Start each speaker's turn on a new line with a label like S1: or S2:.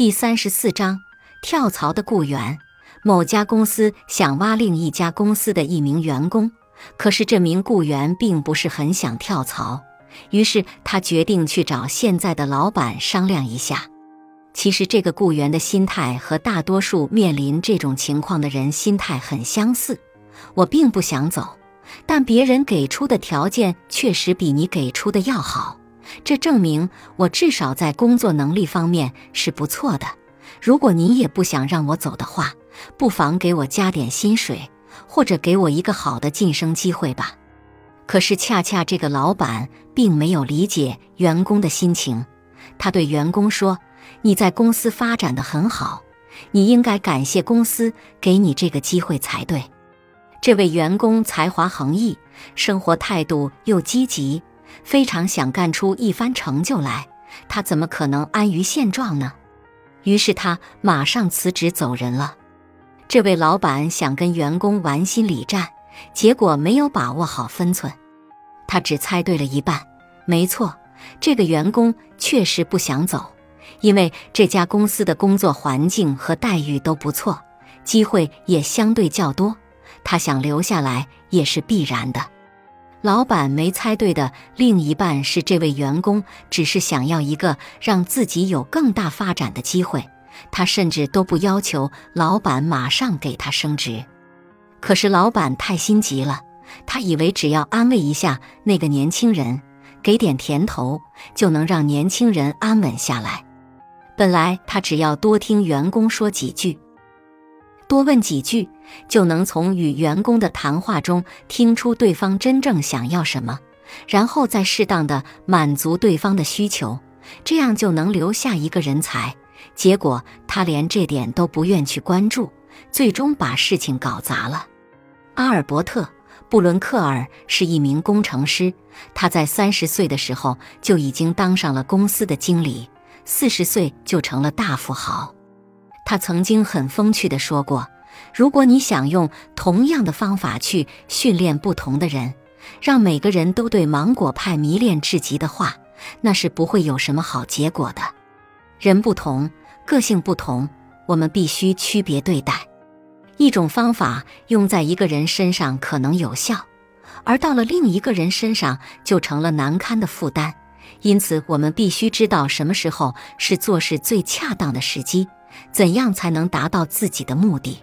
S1: 第三十四章跳槽的雇员。某家公司想挖另一家公司的一名员工，可是这名雇员并不是很想跳槽，于是他决定去找现在的老板商量一下。其实这个雇员的心态和大多数面临这种情况的人心态很相似。我并不想走，但别人给出的条件确实比你给出的要好，这证明我至少在工作能力方面是不错的。如果你也不想让我走的话，不妨给我加点薪水，或者给我一个好的晋升机会吧。可是恰恰这个老板并没有理解员工的心情，他对员工说：“你在公司发展的很好，你应该感谢公司给你这个机会才对。”这位员工才华横溢，生活态度又积极，非常想干出一番成就来。他怎么可能安于现状呢？于是他马上辞职走人了。这位老板想跟员工玩心理战，结果没有把握好分寸，他只猜对了一半。没错，这个员工确实不想走，因为这家公司的工作环境和待遇都不错，机会也相对较多，他想留下来也是必然的。老板没猜对的另一半是这位员工，只是想要一个让自己有更大发展的机会。他甚至都不要求老板马上给他升职，可是老板太心急了，他以为只要安慰一下那个年轻人，给点甜头，就能让年轻人安稳下来。本来他只要多听员工说几句，多问几句，就能从与员工的谈话中听出对方真正想要什么，然后再适当的满足对方的需求，这样就能留下一个人才。结果他连这点都不愿去关注，最终把事情搞砸了。阿尔伯特·布伦克尔是一名工程师，他在三十岁的时候就已经当上了公司的经理，四十岁就成了大富豪。他曾经很风趣地说过：“如果你想用同样的方法去训练不同的人，让每个人都对芒果派迷恋至极的话，那是不会有什么好结果的。人不同。”个性不同，我们必须区别对待。一种方法用在一个人身上可能有效，而到了另一个人身上就成了难堪的负担。因此，我们必须知道什么时候是做事最恰当的时机，怎样才能达到自己的目的。